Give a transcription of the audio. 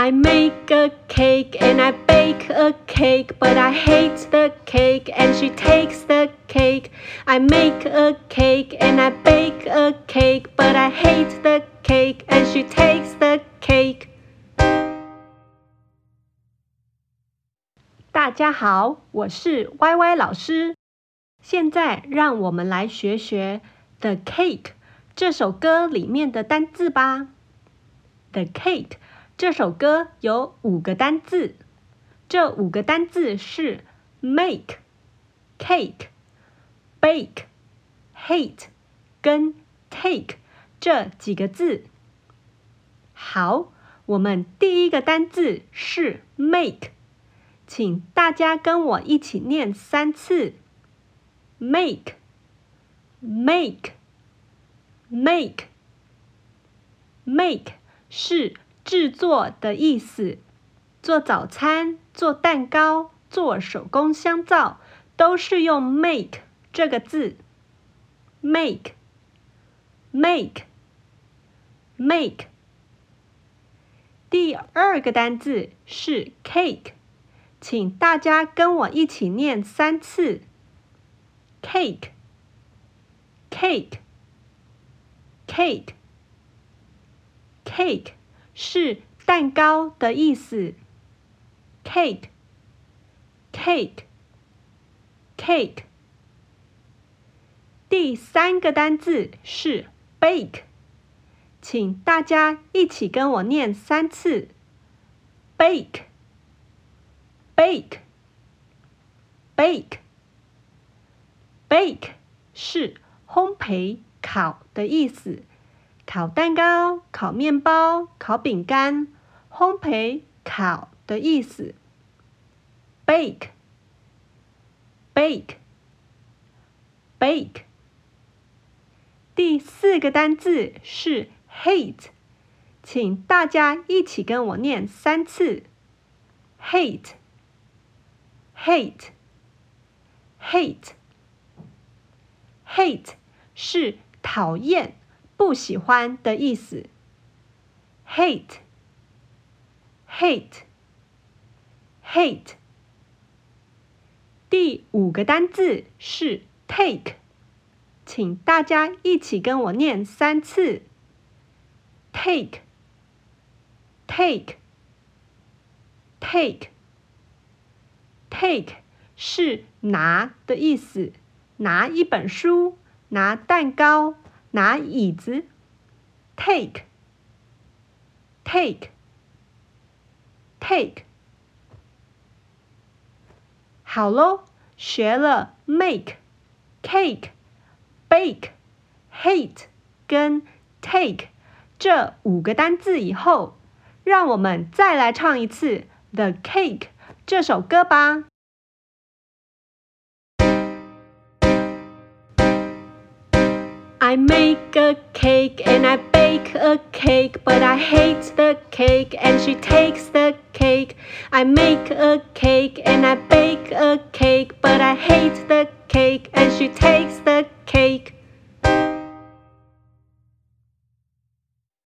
I make a cake and I bake a cake, but I hate the cake and she takes the cake. I make a cake and I bake a cake, but I hate the cake and she takes the cake. 大家好，我是 Y Y 老师。现在让我们来学学《The Cake》这首歌里面的单字吧。The Cake。 这首歌有五个单字，这五个单字是 make、cake、bake、hate 跟 take 这几个字。好，我们第一个单字是 make，请大家跟我一起念三次：make、make、make、make 是。制作的意思，做早餐、做蛋糕、做手工香皂，都是用 make 这个字。make，make，make。第二个单字是 cake，请大家跟我一起念三次。cake，cake，cake，cake。是蛋糕的意思，cake，cake，cake。第三个单字是 bake，请大家一起跟我念三次，bake，bake，bake，bake，是烘焙、烤的意思。烤蛋糕、烤面包、烤饼干，烘焙、烤的意思。bake，bake，bake。第四个单字是 hate，请大家一起跟我念三次。hate，hate，hate，hate 是讨厌。不喜欢的意思，hate，hate，hate。第五个单字是 take，请大家一起跟我念三次，take，take，take，take，是拿的意思，拿一本书，拿蛋糕。拿椅子，take，take，take。好喽，学了 make、cake、bake、hate 跟 take 这五个单字以后，让我们再来唱一次《The Cake》这首歌吧。I make a cake and I bake a cake, but I hate the cake and she takes the cake. I make a cake and I bake a cake, but I hate the cake and she takes.